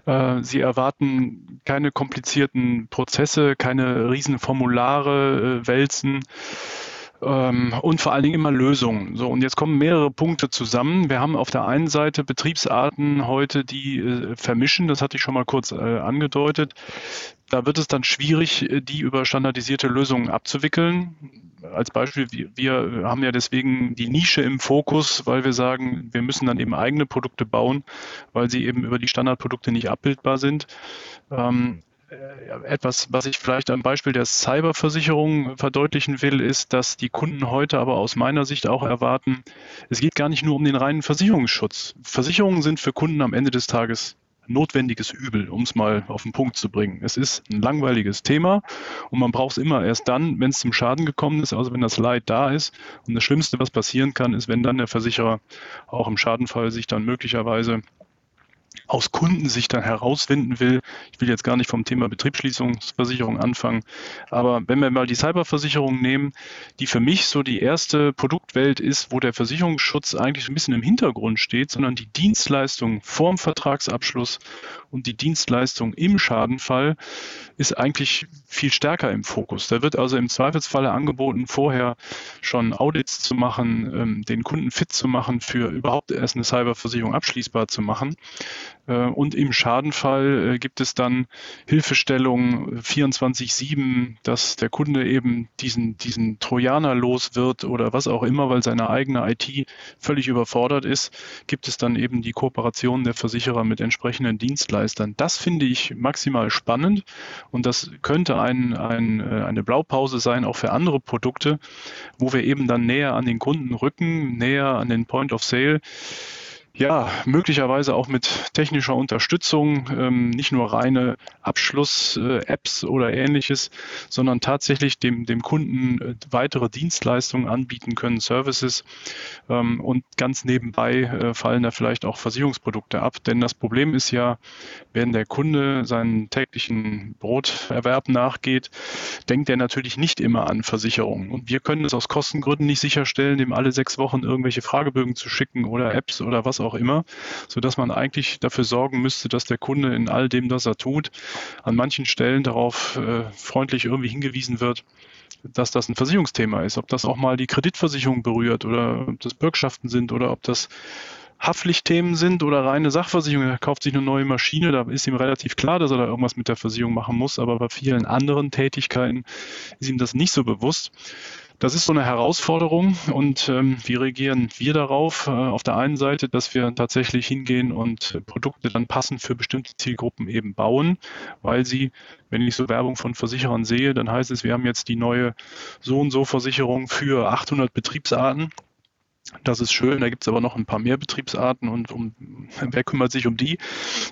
Äh, sie erwarten keine komplizierten Prozesse, keine riesen Formulare äh, wälzen und vor allen Dingen immer Lösungen. So, und jetzt kommen mehrere Punkte zusammen. Wir haben auf der einen Seite Betriebsarten heute, die äh, vermischen, das hatte ich schon mal kurz äh, angedeutet. Da wird es dann schwierig, äh, die über standardisierte Lösungen abzuwickeln. Als Beispiel, wir haben ja deswegen die Nische im Fokus, weil wir sagen, wir müssen dann eben eigene Produkte bauen, weil sie eben über die Standardprodukte nicht abbildbar sind. Ähm, äh, etwas, was ich vielleicht am Beispiel der Cyberversicherung verdeutlichen will, ist, dass die Kunden heute aber aus meiner Sicht auch erwarten, es geht gar nicht nur um den reinen Versicherungsschutz. Versicherungen sind für Kunden am Ende des Tages notwendiges Übel, um es mal auf den Punkt zu bringen. Es ist ein langweiliges Thema und man braucht es immer erst dann, wenn es zum Schaden gekommen ist, also wenn das Leid da ist. Und das Schlimmste, was passieren kann, ist, wenn dann der Versicherer auch im Schadenfall sich dann möglicherweise aus Kundensicht dann herausfinden will. Ich will jetzt gar nicht vom Thema Betriebsschließungsversicherung anfangen, aber wenn wir mal die Cyberversicherung nehmen, die für mich so die erste Produktwelt ist, wo der Versicherungsschutz eigentlich ein bisschen im Hintergrund steht, sondern die Dienstleistung vorm Vertragsabschluss und die Dienstleistung im Schadenfall ist eigentlich viel stärker im Fokus. Da wird also im Zweifelsfalle angeboten, vorher schon Audits zu machen, ähm, den Kunden fit zu machen, für überhaupt erst eine Cyberversicherung abschließbar zu machen. Äh, und im Schadenfall äh, gibt es dann Hilfestellung 24-7, dass der Kunde eben diesen, diesen Trojaner los wird oder was auch immer, weil seine eigene IT völlig überfordert ist, gibt es dann eben die Kooperation der Versicherer mit entsprechenden Dienstleistern. Das finde ich maximal spannend und das könnte ein, ein, äh, eine Blaupause sein, auch für andere Produkte, wo wir eben dann näher an den Kunden rücken, näher an den Point of Sale ja, möglicherweise auch mit technischer Unterstützung, ähm, nicht nur reine Abschluss-Apps oder ähnliches, sondern tatsächlich dem, dem Kunden äh, weitere Dienstleistungen anbieten können, Services. Ähm, und ganz nebenbei äh, fallen da vielleicht auch Versicherungsprodukte ab. Denn das Problem ist ja, wenn der Kunde seinen täglichen Broterwerb nachgeht, denkt er natürlich nicht immer an Versicherungen. Und wir können es aus Kostengründen nicht sicherstellen, dem alle sechs Wochen irgendwelche Fragebögen zu schicken oder Apps oder was auch immer, sodass man eigentlich dafür sorgen müsste, dass der Kunde in all dem, was er tut, an manchen Stellen darauf äh, freundlich irgendwie hingewiesen wird, dass das ein Versicherungsthema ist. Ob das auch mal die Kreditversicherung berührt oder ob das Bürgschaften sind oder ob das Haftpflichtthemen sind oder reine Sachversicherung, er kauft sich eine neue Maschine, da ist ihm relativ klar, dass er da irgendwas mit der Versicherung machen muss, aber bei vielen anderen Tätigkeiten ist ihm das nicht so bewusst. Das ist so eine Herausforderung und ähm, wie reagieren wir darauf? Äh, auf der einen Seite, dass wir tatsächlich hingehen und Produkte dann passend für bestimmte Zielgruppen eben bauen, weil sie, wenn ich so Werbung von Versicherern sehe, dann heißt es, wir haben jetzt die neue so und so Versicherung für 800 Betriebsarten das ist schön, da gibt es aber noch ein paar mehr Betriebsarten und um, wer kümmert sich um die?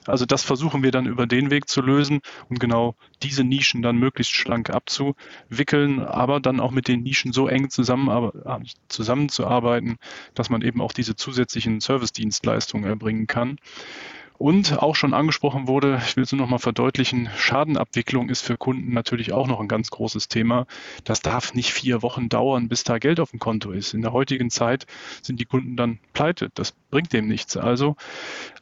Also das versuchen wir dann über den Weg zu lösen und genau diese Nischen dann möglichst schlank abzuwickeln, aber dann auch mit den Nischen so eng zusammen, zusammenzuarbeiten, dass man eben auch diese zusätzlichen Service-Dienstleistungen erbringen kann. Und auch schon angesprochen wurde, ich will es nur noch mal verdeutlichen, Schadenabwicklung ist für Kunden natürlich auch noch ein ganz großes Thema. Das darf nicht vier Wochen dauern, bis da Geld auf dem Konto ist. In der heutigen Zeit sind die Kunden dann pleite. Das bringt dem nichts. Also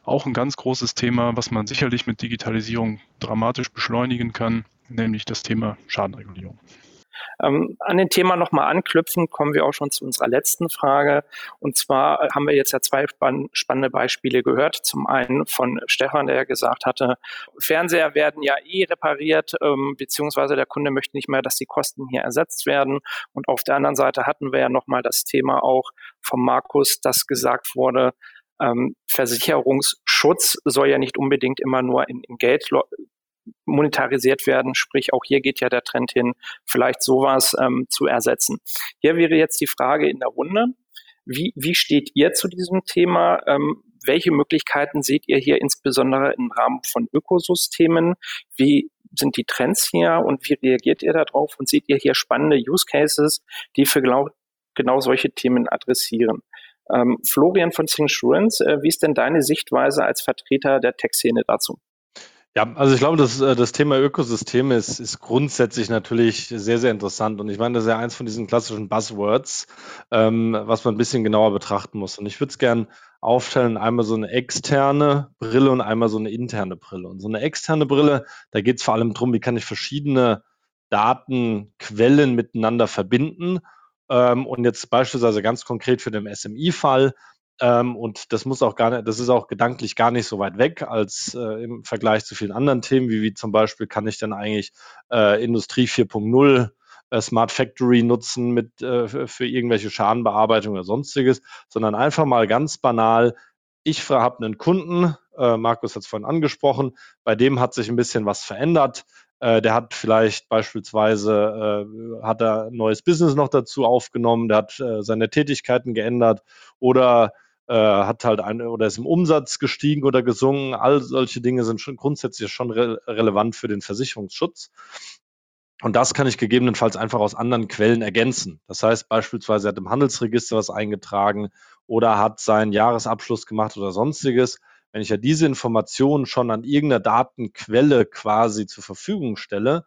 auch ein ganz großes Thema, was man sicherlich mit Digitalisierung dramatisch beschleunigen kann, nämlich das Thema Schadenregulierung. Ähm, an den Thema nochmal anknüpfen, kommen wir auch schon zu unserer letzten Frage. Und zwar haben wir jetzt ja zwei spann spannende Beispiele gehört. Zum einen von Stefan, der ja gesagt hatte, Fernseher werden ja eh repariert, ähm, beziehungsweise der Kunde möchte nicht mehr, dass die Kosten hier ersetzt werden. Und auf der anderen Seite hatten wir ja nochmal das Thema auch von Markus, dass gesagt wurde, ähm, Versicherungsschutz soll ja nicht unbedingt immer nur in, in Geld monetarisiert werden. Sprich, auch hier geht ja der Trend hin, vielleicht sowas ähm, zu ersetzen. Hier wäre jetzt die Frage in der Runde. Wie, wie steht ihr zu diesem Thema? Ähm, welche Möglichkeiten seht ihr hier insbesondere im Rahmen von Ökosystemen? Wie sind die Trends hier und wie reagiert ihr darauf? Und seht ihr hier spannende Use Cases, die für genau, genau solche Themen adressieren? Ähm, Florian von Insurance, äh, wie ist denn deine Sichtweise als Vertreter der Tech-Szene dazu? Ja, also ich glaube, das, äh, das Thema Ökosysteme ist, ist grundsätzlich natürlich sehr, sehr interessant. Und ich meine, das ist ja eins von diesen klassischen Buzzwords, ähm, was man ein bisschen genauer betrachten muss. Und ich würde es gern aufteilen, einmal so eine externe Brille und einmal so eine interne Brille. Und so eine externe Brille, da geht es vor allem darum, wie kann ich verschiedene Datenquellen miteinander verbinden. Ähm, und jetzt beispielsweise ganz konkret für den SMI-Fall, ähm, und das muss auch gar nicht, das ist auch gedanklich gar nicht so weit weg als äh, im Vergleich zu vielen anderen Themen, wie, wie zum Beispiel kann ich dann eigentlich äh, Industrie 4.0 äh, Smart Factory nutzen mit äh, für irgendwelche Schadenbearbeitung oder sonstiges, sondern einfach mal ganz banal, ich habe einen Kunden, äh, Markus hat es vorhin angesprochen, bei dem hat sich ein bisschen was verändert. Der hat vielleicht beispielsweise hat er ein neues Business noch dazu aufgenommen, der hat seine Tätigkeiten geändert oder äh, hat halt eine oder ist im Umsatz gestiegen oder gesungen. All solche Dinge sind schon grundsätzlich schon re relevant für den Versicherungsschutz. Und das kann ich gegebenenfalls einfach aus anderen Quellen ergänzen. Das heißt beispielsweise, hat im Handelsregister was eingetragen oder hat seinen Jahresabschluss gemacht oder sonstiges. Wenn ich ja diese Informationen schon an irgendeiner Datenquelle quasi zur Verfügung stelle,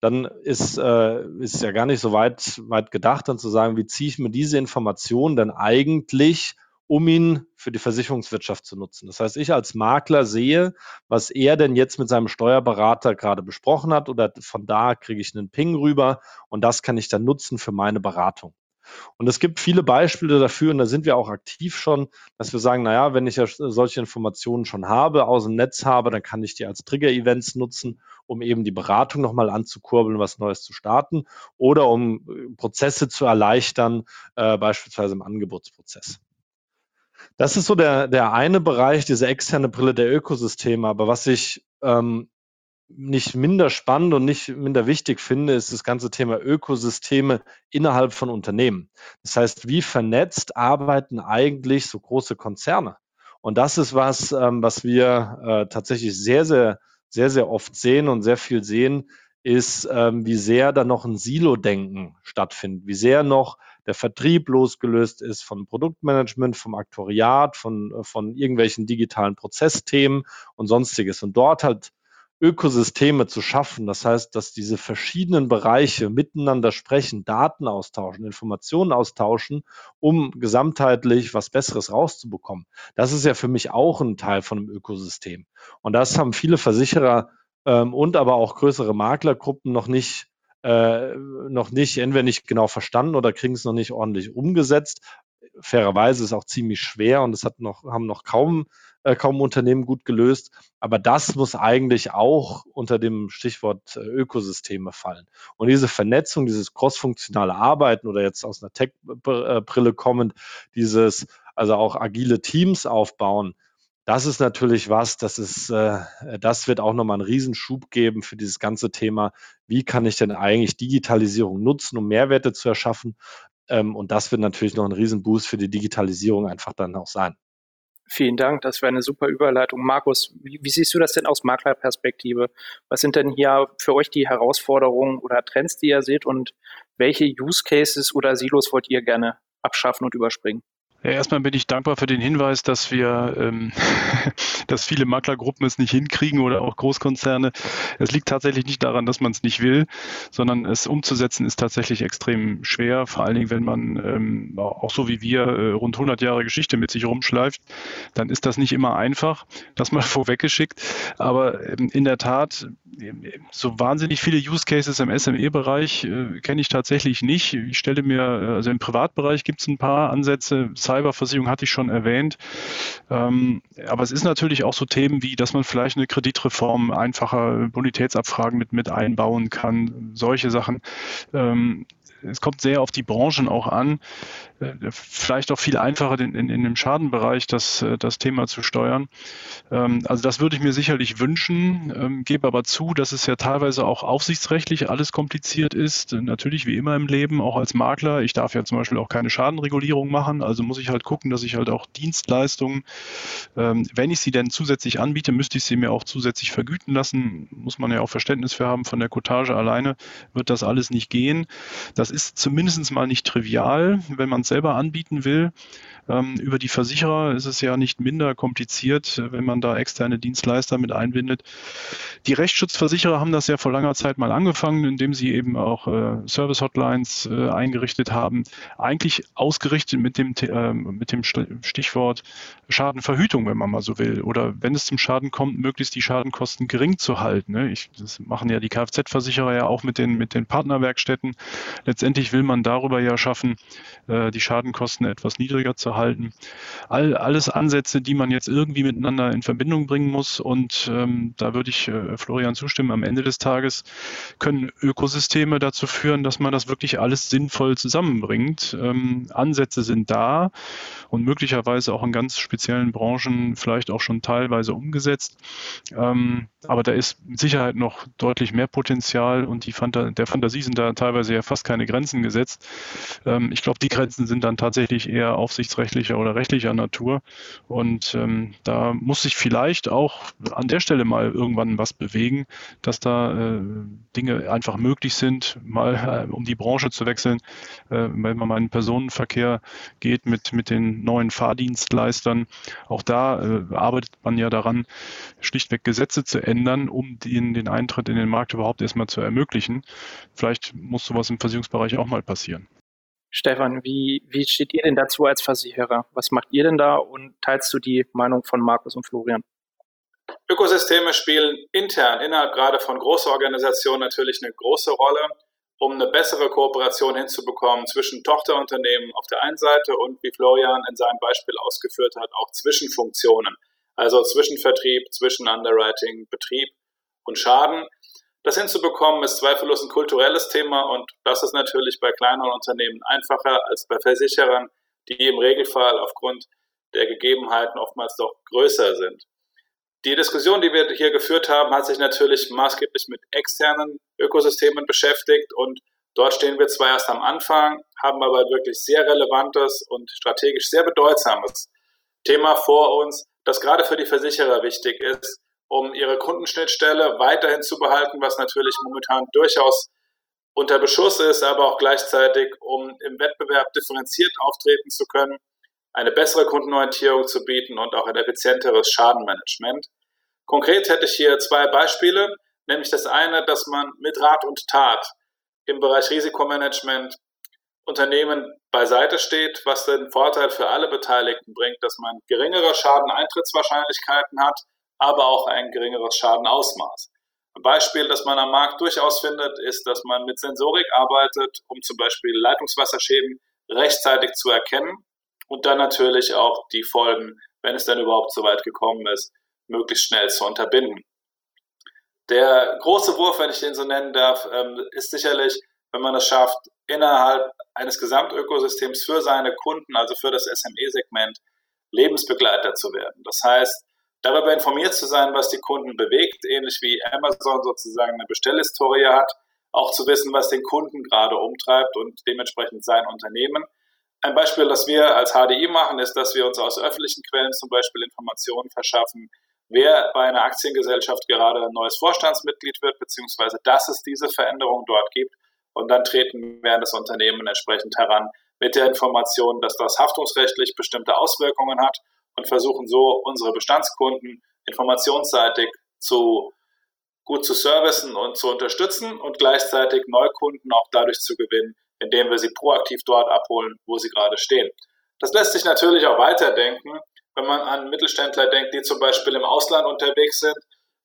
dann ist, äh, ist ja gar nicht so weit, weit gedacht, dann zu sagen, wie ziehe ich mir diese Informationen denn eigentlich um ihn für die Versicherungswirtschaft zu nutzen. Das heißt, ich als Makler sehe, was er denn jetzt mit seinem Steuerberater gerade besprochen hat oder von da kriege ich einen Ping rüber und das kann ich dann nutzen für meine Beratung. Und es gibt viele Beispiele dafür, und da sind wir auch aktiv schon, dass wir sagen, naja, wenn ich ja solche Informationen schon habe, aus dem Netz habe, dann kann ich die als Trigger-Events nutzen, um eben die Beratung nochmal anzukurbeln, was Neues zu starten oder um äh, Prozesse zu erleichtern, äh, beispielsweise im Angebotsprozess. Das ist so der, der eine Bereich, diese externe Brille der Ökosysteme. Aber was ich ähm, nicht minder spannend und nicht minder wichtig finde, ist das ganze Thema Ökosysteme innerhalb von Unternehmen. Das heißt, wie vernetzt arbeiten eigentlich so große Konzerne? Und das ist was, ähm, was wir äh, tatsächlich sehr, sehr, sehr, sehr oft sehen und sehr viel sehen, ist, ähm, wie sehr da noch ein Silo-Denken stattfindet, wie sehr noch der Vertrieb losgelöst ist von Produktmanagement, vom Aktoriat, von, äh, von irgendwelchen digitalen Prozessthemen und sonstiges. Und dort halt Ökosysteme zu schaffen. Das heißt, dass diese verschiedenen Bereiche miteinander sprechen, Daten austauschen, Informationen austauschen, um gesamtheitlich was Besseres rauszubekommen. Das ist ja für mich auch ein Teil von einem Ökosystem. Und das haben viele Versicherer ähm, und aber auch größere Maklergruppen noch nicht äh, noch nicht, entweder nicht genau verstanden oder kriegen es noch nicht ordentlich umgesetzt. fairerweise ist auch ziemlich schwer und das hat noch, haben noch kaum, äh, kaum Unternehmen gut gelöst. Aber das muss eigentlich auch unter dem Stichwort äh, Ökosysteme fallen. Und diese Vernetzung, dieses crossfunktionale Arbeiten oder jetzt aus einer Tech-Brille kommend, dieses also auch agile Teams aufbauen, das ist natürlich was, das ist, äh, das wird auch nochmal einen Riesenschub geben für dieses ganze Thema. Wie kann ich denn eigentlich Digitalisierung nutzen, um Mehrwerte zu erschaffen? Ähm, und das wird natürlich noch ein Riesenboost für die Digitalisierung einfach dann auch sein. Vielen Dank, das wäre eine super Überleitung. Markus, wie, wie, siehst du das denn aus Maklerperspektive? Was sind denn hier für euch die Herausforderungen oder Trends, die ihr seht und welche Use Cases oder Silos wollt ihr gerne abschaffen und überspringen? Erstmal bin ich dankbar für den Hinweis, dass wir, ähm, dass viele Maklergruppen es nicht hinkriegen oder auch Großkonzerne. Es liegt tatsächlich nicht daran, dass man es nicht will, sondern es umzusetzen ist tatsächlich extrem schwer. Vor allen Dingen, wenn man ähm, auch so wie wir äh, rund 100 Jahre Geschichte mit sich rumschleift, dann ist das nicht immer einfach. Das mal vorweggeschickt. Aber ähm, in der Tat, so wahnsinnig viele Use Cases im SME-Bereich äh, kenne ich tatsächlich nicht. Ich stelle mir, also im Privatbereich gibt es ein paar Ansätze Cyberversicherung hatte ich schon erwähnt. Ähm, aber es ist natürlich auch so Themen wie, dass man vielleicht eine Kreditreform einfacher Bonitätsabfragen mit, mit einbauen kann. Solche Sachen. Ähm, es kommt sehr auf die Branchen auch an. Äh, vielleicht auch viel einfacher in, in, in dem Schadenbereich das, äh, das Thema zu steuern. Ähm, also das würde ich mir sicherlich wünschen, ähm, gebe aber zu, dass es ja teilweise auch aufsichtsrechtlich alles kompliziert ist. Natürlich wie immer im Leben, auch als Makler. Ich darf ja zum Beispiel auch keine Schadenregulierung machen, also muss ich halt gucken, dass ich halt auch Dienstleistungen, ähm, wenn ich sie denn zusätzlich anbiete, müsste ich sie mir auch zusätzlich vergüten lassen. Muss man ja auch Verständnis für haben. Von der Cottage alleine wird das alles nicht gehen. Das ist zumindest mal nicht trivial, wenn man selber anbieten will. Ähm, über die Versicherer ist es ja nicht minder kompliziert, wenn man da externe Dienstleister mit einbindet. Die Rechtsschutzversicherer haben das ja vor langer Zeit mal angefangen, indem sie eben auch äh, Service-Hotlines äh, eingerichtet haben. Eigentlich ausgerichtet mit dem, äh, mit dem Stichwort Schadenverhütung, wenn man mal so will. Oder wenn es zum Schaden kommt, möglichst die Schadenkosten gering zu halten. Ne? Ich, das machen ja die Kfz-Versicherer ja auch mit den, mit den Partnerwerkstätten. Letztendlich will man darüber ja schaffen, äh, die Schadenkosten etwas niedriger zu halten. All, alles Ansätze, die man jetzt irgendwie miteinander in Verbindung bringen muss. Und ähm, da würde ich äh, Florian zustimmen. Am Ende des Tages können Ökosysteme dazu führen, dass man das wirklich alles sinnvoll zusammenbringt. Ähm, Ansätze sind da und möglicherweise auch in ganz speziellen Branchen vielleicht auch schon teilweise umgesetzt. Ähm, aber da ist mit Sicherheit noch deutlich mehr Potenzial und die Fanta der Fantasie sind da teilweise ja fast keine Grenzen gesetzt. Ähm, ich glaube, die Grenzen sind dann tatsächlich eher aufsichtsrechtlicher oder rechtlicher Natur. Und ähm, da muss sich vielleicht auch an der Stelle mal irgendwann was bewegen, dass da äh, Dinge einfach möglich sind, mal äh, um die Branche zu wechseln. Äh, wenn man mal in den Personenverkehr geht mit, mit den neuen Fahrdienstleistern, auch da äh, arbeitet man ja daran, schlichtweg Gesetze zu ändern, um den, den Eintritt in den Markt überhaupt erstmal zu ermöglichen. Vielleicht muss sowas im Versicherungsbereich auch mal passieren. Stefan, wie, wie steht ihr denn dazu als Versicherer? Was macht ihr denn da und teilst du die Meinung von Markus und Florian? Ökosysteme spielen intern, innerhalb gerade von großen Organisationen natürlich eine große Rolle, um eine bessere Kooperation hinzubekommen zwischen Tochterunternehmen auf der einen Seite und, wie Florian in seinem Beispiel ausgeführt hat, auch Zwischenfunktionen, also Zwischenvertrieb, zwischen Underwriting, Betrieb und Schaden. Das hinzubekommen ist zweifellos ein kulturelles Thema und das ist natürlich bei kleineren Unternehmen einfacher als bei Versicherern, die im Regelfall aufgrund der Gegebenheiten oftmals doch größer sind. Die Diskussion, die wir hier geführt haben, hat sich natürlich maßgeblich mit externen Ökosystemen beschäftigt und dort stehen wir zwar erst am Anfang, haben aber wirklich sehr relevantes und strategisch sehr bedeutsames Thema vor uns, das gerade für die Versicherer wichtig ist, um ihre Kundenschnittstelle weiterhin zu behalten, was natürlich momentan durchaus unter Beschuss ist, aber auch gleichzeitig, um im Wettbewerb differenziert auftreten zu können, eine bessere Kundenorientierung zu bieten und auch ein effizienteres Schadenmanagement. Konkret hätte ich hier zwei Beispiele, nämlich das eine, dass man mit Rat und Tat im Bereich Risikomanagement Unternehmen beiseite steht, was den Vorteil für alle Beteiligten bringt, dass man geringere Schadeneintrittswahrscheinlichkeiten hat, aber auch ein geringeres Schadenausmaß. Ein Beispiel, das man am Markt durchaus findet, ist, dass man mit Sensorik arbeitet, um zum Beispiel Leitungswasserschäden rechtzeitig zu erkennen und dann natürlich auch die Folgen, wenn es dann überhaupt so weit gekommen ist, möglichst schnell zu unterbinden. Der große Wurf, wenn ich den so nennen darf, ähm, ist sicherlich, wenn man es schafft, innerhalb eines Gesamtökosystems für seine Kunden, also für das SME-Segment, Lebensbegleiter zu werden. Das heißt, darüber informiert zu sein, was die Kunden bewegt, ähnlich wie Amazon sozusagen eine Bestellhistorie hat, auch zu wissen, was den Kunden gerade umtreibt und dementsprechend sein Unternehmen. Ein Beispiel, das wir als HDI machen, ist, dass wir uns aus öffentlichen Quellen zum Beispiel Informationen verschaffen, wer bei einer Aktiengesellschaft gerade ein neues Vorstandsmitglied wird, beziehungsweise dass es diese Veränderung dort gibt. Und dann treten wir an das Unternehmen entsprechend heran mit der Information, dass das haftungsrechtlich bestimmte Auswirkungen hat und versuchen so unsere Bestandskunden informationsseitig zu gut zu servicen und zu unterstützen und gleichzeitig Neukunden auch dadurch zu gewinnen, indem wir sie proaktiv dort abholen, wo sie gerade stehen. Das lässt sich natürlich auch weiterdenken wenn man an Mittelständler denkt, die zum Beispiel im Ausland unterwegs sind,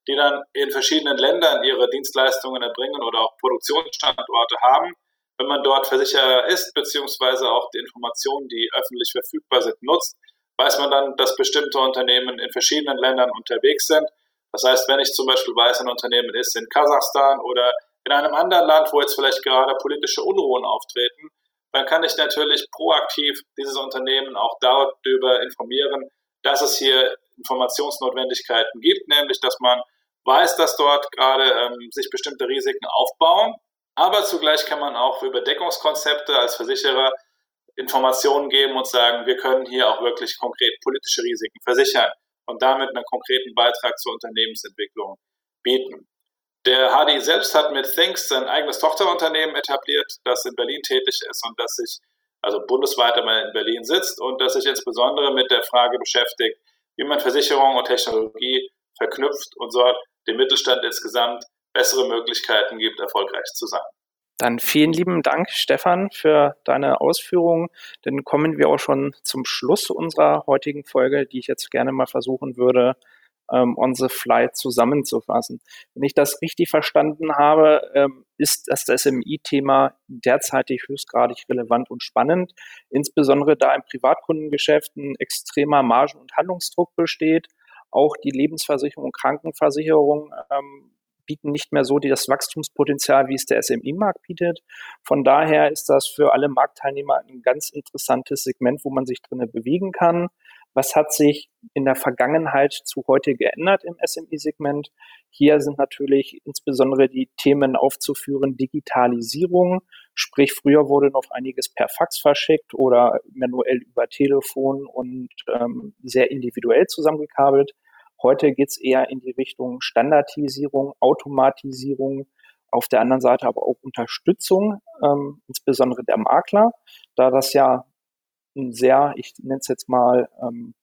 die dann in verschiedenen Ländern ihre Dienstleistungen erbringen oder auch Produktionsstandorte haben. Wenn man dort Versicherer ist, beziehungsweise auch die Informationen, die öffentlich verfügbar sind, nutzt, weiß man dann, dass bestimmte Unternehmen in verschiedenen Ländern unterwegs sind. Das heißt, wenn ich zum Beispiel weiß, ein Unternehmen ist in Kasachstan oder in einem anderen Land, wo jetzt vielleicht gerade politische Unruhen auftreten, dann kann ich natürlich proaktiv dieses Unternehmen auch darüber informieren, dass es hier Informationsnotwendigkeiten gibt, nämlich dass man weiß, dass dort gerade ähm, sich bestimmte Risiken aufbauen, aber zugleich kann man auch für Überdeckungskonzepte als Versicherer Informationen geben und sagen, wir können hier auch wirklich konkret politische Risiken versichern und damit einen konkreten Beitrag zur Unternehmensentwicklung bieten. Der HDI selbst hat mit Thinks sein eigenes Tochterunternehmen etabliert, das in Berlin tätig ist und das sich also bundesweit einmal in Berlin sitzt und das sich insbesondere mit der Frage beschäftigt, wie man Versicherung und Technologie verknüpft und so dem Mittelstand insgesamt bessere Möglichkeiten gibt, erfolgreich zu sein. Dann vielen lieben Dank, Stefan, für deine Ausführungen. Dann kommen wir auch schon zum Schluss unserer heutigen Folge, die ich jetzt gerne mal versuchen würde, ähm, on the fly zusammenzufassen. Wenn ich das richtig verstanden habe, ähm, ist das SMI-Thema derzeitig höchstgradig relevant und spannend, insbesondere da im Privatkundengeschäft ein extremer Margen- und Handlungsdruck besteht. Auch die Lebensversicherung und Krankenversicherung ähm, bieten nicht mehr so das Wachstumspotenzial, wie es der SMI-Markt bietet. Von daher ist das für alle Marktteilnehmer ein ganz interessantes Segment, wo man sich drinnen bewegen kann. Was hat sich in der Vergangenheit zu heute geändert im SMI-Segment? Hier sind natürlich insbesondere die Themen aufzuführen, Digitalisierung, sprich früher wurde noch einiges per Fax verschickt oder manuell über Telefon und ähm, sehr individuell zusammengekabelt. Heute geht es eher in die Richtung Standardisierung, Automatisierung, auf der anderen Seite aber auch Unterstützung, ähm, insbesondere der Makler, da das ja ein sehr, ich nenne es jetzt mal, ähm,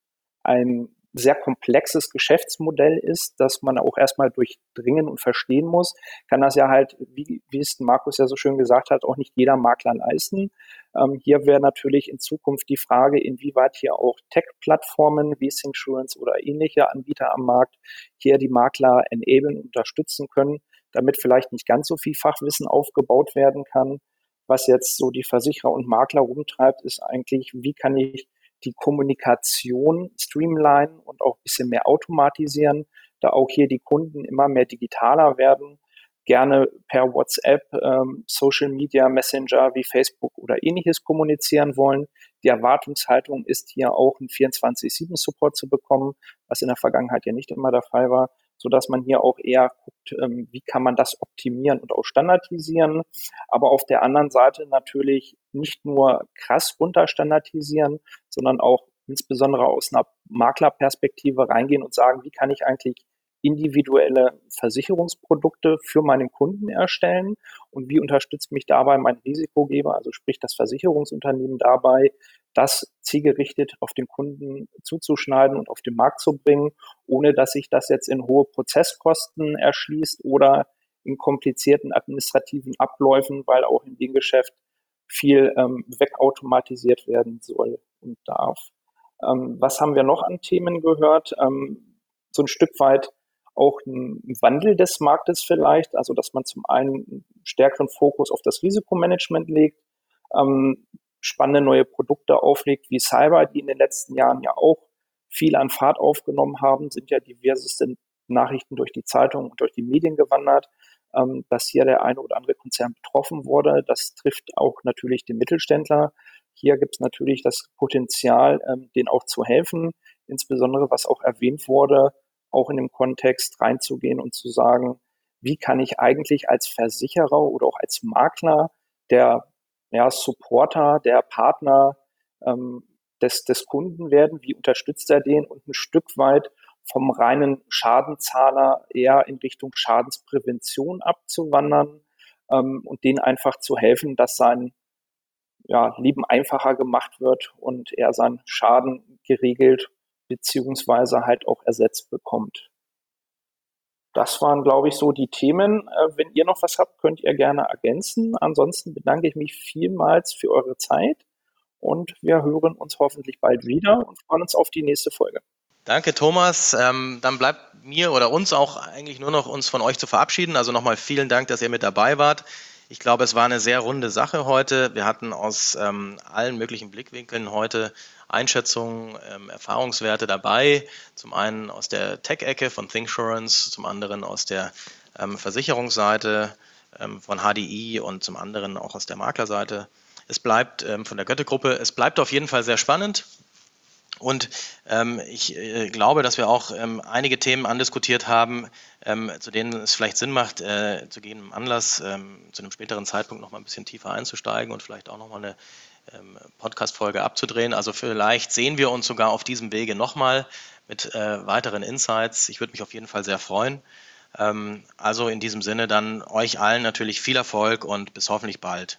ein sehr komplexes Geschäftsmodell ist, das man auch erstmal durchdringen und verstehen muss, kann das ja halt, wie, wie es Markus ja so schön gesagt hat, auch nicht jeder Makler leisten. Ähm, hier wäre natürlich in Zukunft die Frage, inwieweit hier auch Tech-Plattformen wie Insurance oder ähnliche Anbieter am Markt hier die Makler enablen, unterstützen können, damit vielleicht nicht ganz so viel Fachwissen aufgebaut werden kann, was jetzt so die Versicherer und Makler rumtreibt, ist eigentlich, wie kann ich die Kommunikation streamline und auch ein bisschen mehr automatisieren, da auch hier die Kunden immer mehr digitaler werden, gerne per WhatsApp, ähm, Social Media Messenger wie Facebook oder ähnliches kommunizieren wollen. Die Erwartungshaltung ist hier auch ein 24-7-Support zu bekommen, was in der Vergangenheit ja nicht immer der Fall war so dass man hier auch eher guckt, ähm, wie kann man das optimieren und auch standardisieren. Aber auf der anderen Seite natürlich nicht nur krass runterstandardisieren, sondern auch insbesondere aus einer Maklerperspektive reingehen und sagen, wie kann ich eigentlich individuelle Versicherungsprodukte für meinen Kunden erstellen und wie unterstützt mich dabei mein Risikogeber, also sprich das Versicherungsunternehmen dabei, das zielgerichtet auf den Kunden zuzuschneiden und auf den Markt zu bringen, ohne dass sich das jetzt in hohe Prozesskosten erschließt oder in komplizierten administrativen Abläufen, weil auch in dem Geschäft viel ähm, wegautomatisiert werden soll und darf. Ähm, was haben wir noch an Themen gehört? Ähm, so ein Stück weit auch ein Wandel des Marktes vielleicht, also dass man zum einen stärkeren Fokus auf das Risikomanagement legt, ähm, spannende neue Produkte auflegt, wie Cyber, die in den letzten Jahren ja auch viel an Fahrt aufgenommen haben, sind ja diverseste Nachrichten durch die Zeitung und durch die Medien gewandert, ähm, dass hier der eine oder andere Konzern betroffen wurde. Das trifft auch natürlich den Mittelständler. Hier gibt es natürlich das Potenzial, ähm, denen auch zu helfen, insbesondere was auch erwähnt wurde, auch in dem Kontext reinzugehen und zu sagen, wie kann ich eigentlich als Versicherer oder auch als Makler der ja, Supporter, der Partner ähm, des, des Kunden werden, wie unterstützt er den? Und ein Stück weit vom reinen Schadenzahler eher in Richtung Schadensprävention abzuwandern ähm, und denen einfach zu helfen, dass sein ja, Leben einfacher gemacht wird und er seinen Schaden geregelt beziehungsweise halt auch ersetzt bekommt. Das waren, glaube ich, so die Themen. Äh, wenn ihr noch was habt, könnt ihr gerne ergänzen. Ansonsten bedanke ich mich vielmals für eure Zeit und wir hören uns hoffentlich bald wieder und freuen uns auf die nächste Folge. Danke, Thomas. Ähm, dann bleibt mir oder uns auch eigentlich nur noch uns von euch zu verabschieden. Also nochmal vielen Dank, dass ihr mit dabei wart. Ich glaube, es war eine sehr runde Sache heute. Wir hatten aus ähm, allen möglichen Blickwinkeln heute Einschätzungen, ähm, Erfahrungswerte dabei. Zum einen aus der Tech-Ecke von ThinkSurance, zum anderen aus der ähm, Versicherungsseite ähm, von HDI und zum anderen auch aus der Maklerseite. Es bleibt ähm, von der Götte-Gruppe, es bleibt auf jeden Fall sehr spannend. Und ähm, ich äh, glaube, dass wir auch einige Themen andiskutiert haben, ähm, zu denen es vielleicht Sinn macht, äh, zu gegebenem Anlass ähm, zu einem späteren Zeitpunkt noch mal ein bisschen tiefer einzusteigen und vielleicht auch noch mal eine ähm, Podcast-Folge abzudrehen. Also vielleicht sehen wir uns sogar auf diesem Wege nochmal mit äh, weiteren Insights. Ich würde mich auf jeden Fall sehr freuen. Ähm, also in diesem Sinne dann euch allen natürlich viel Erfolg und bis hoffentlich bald.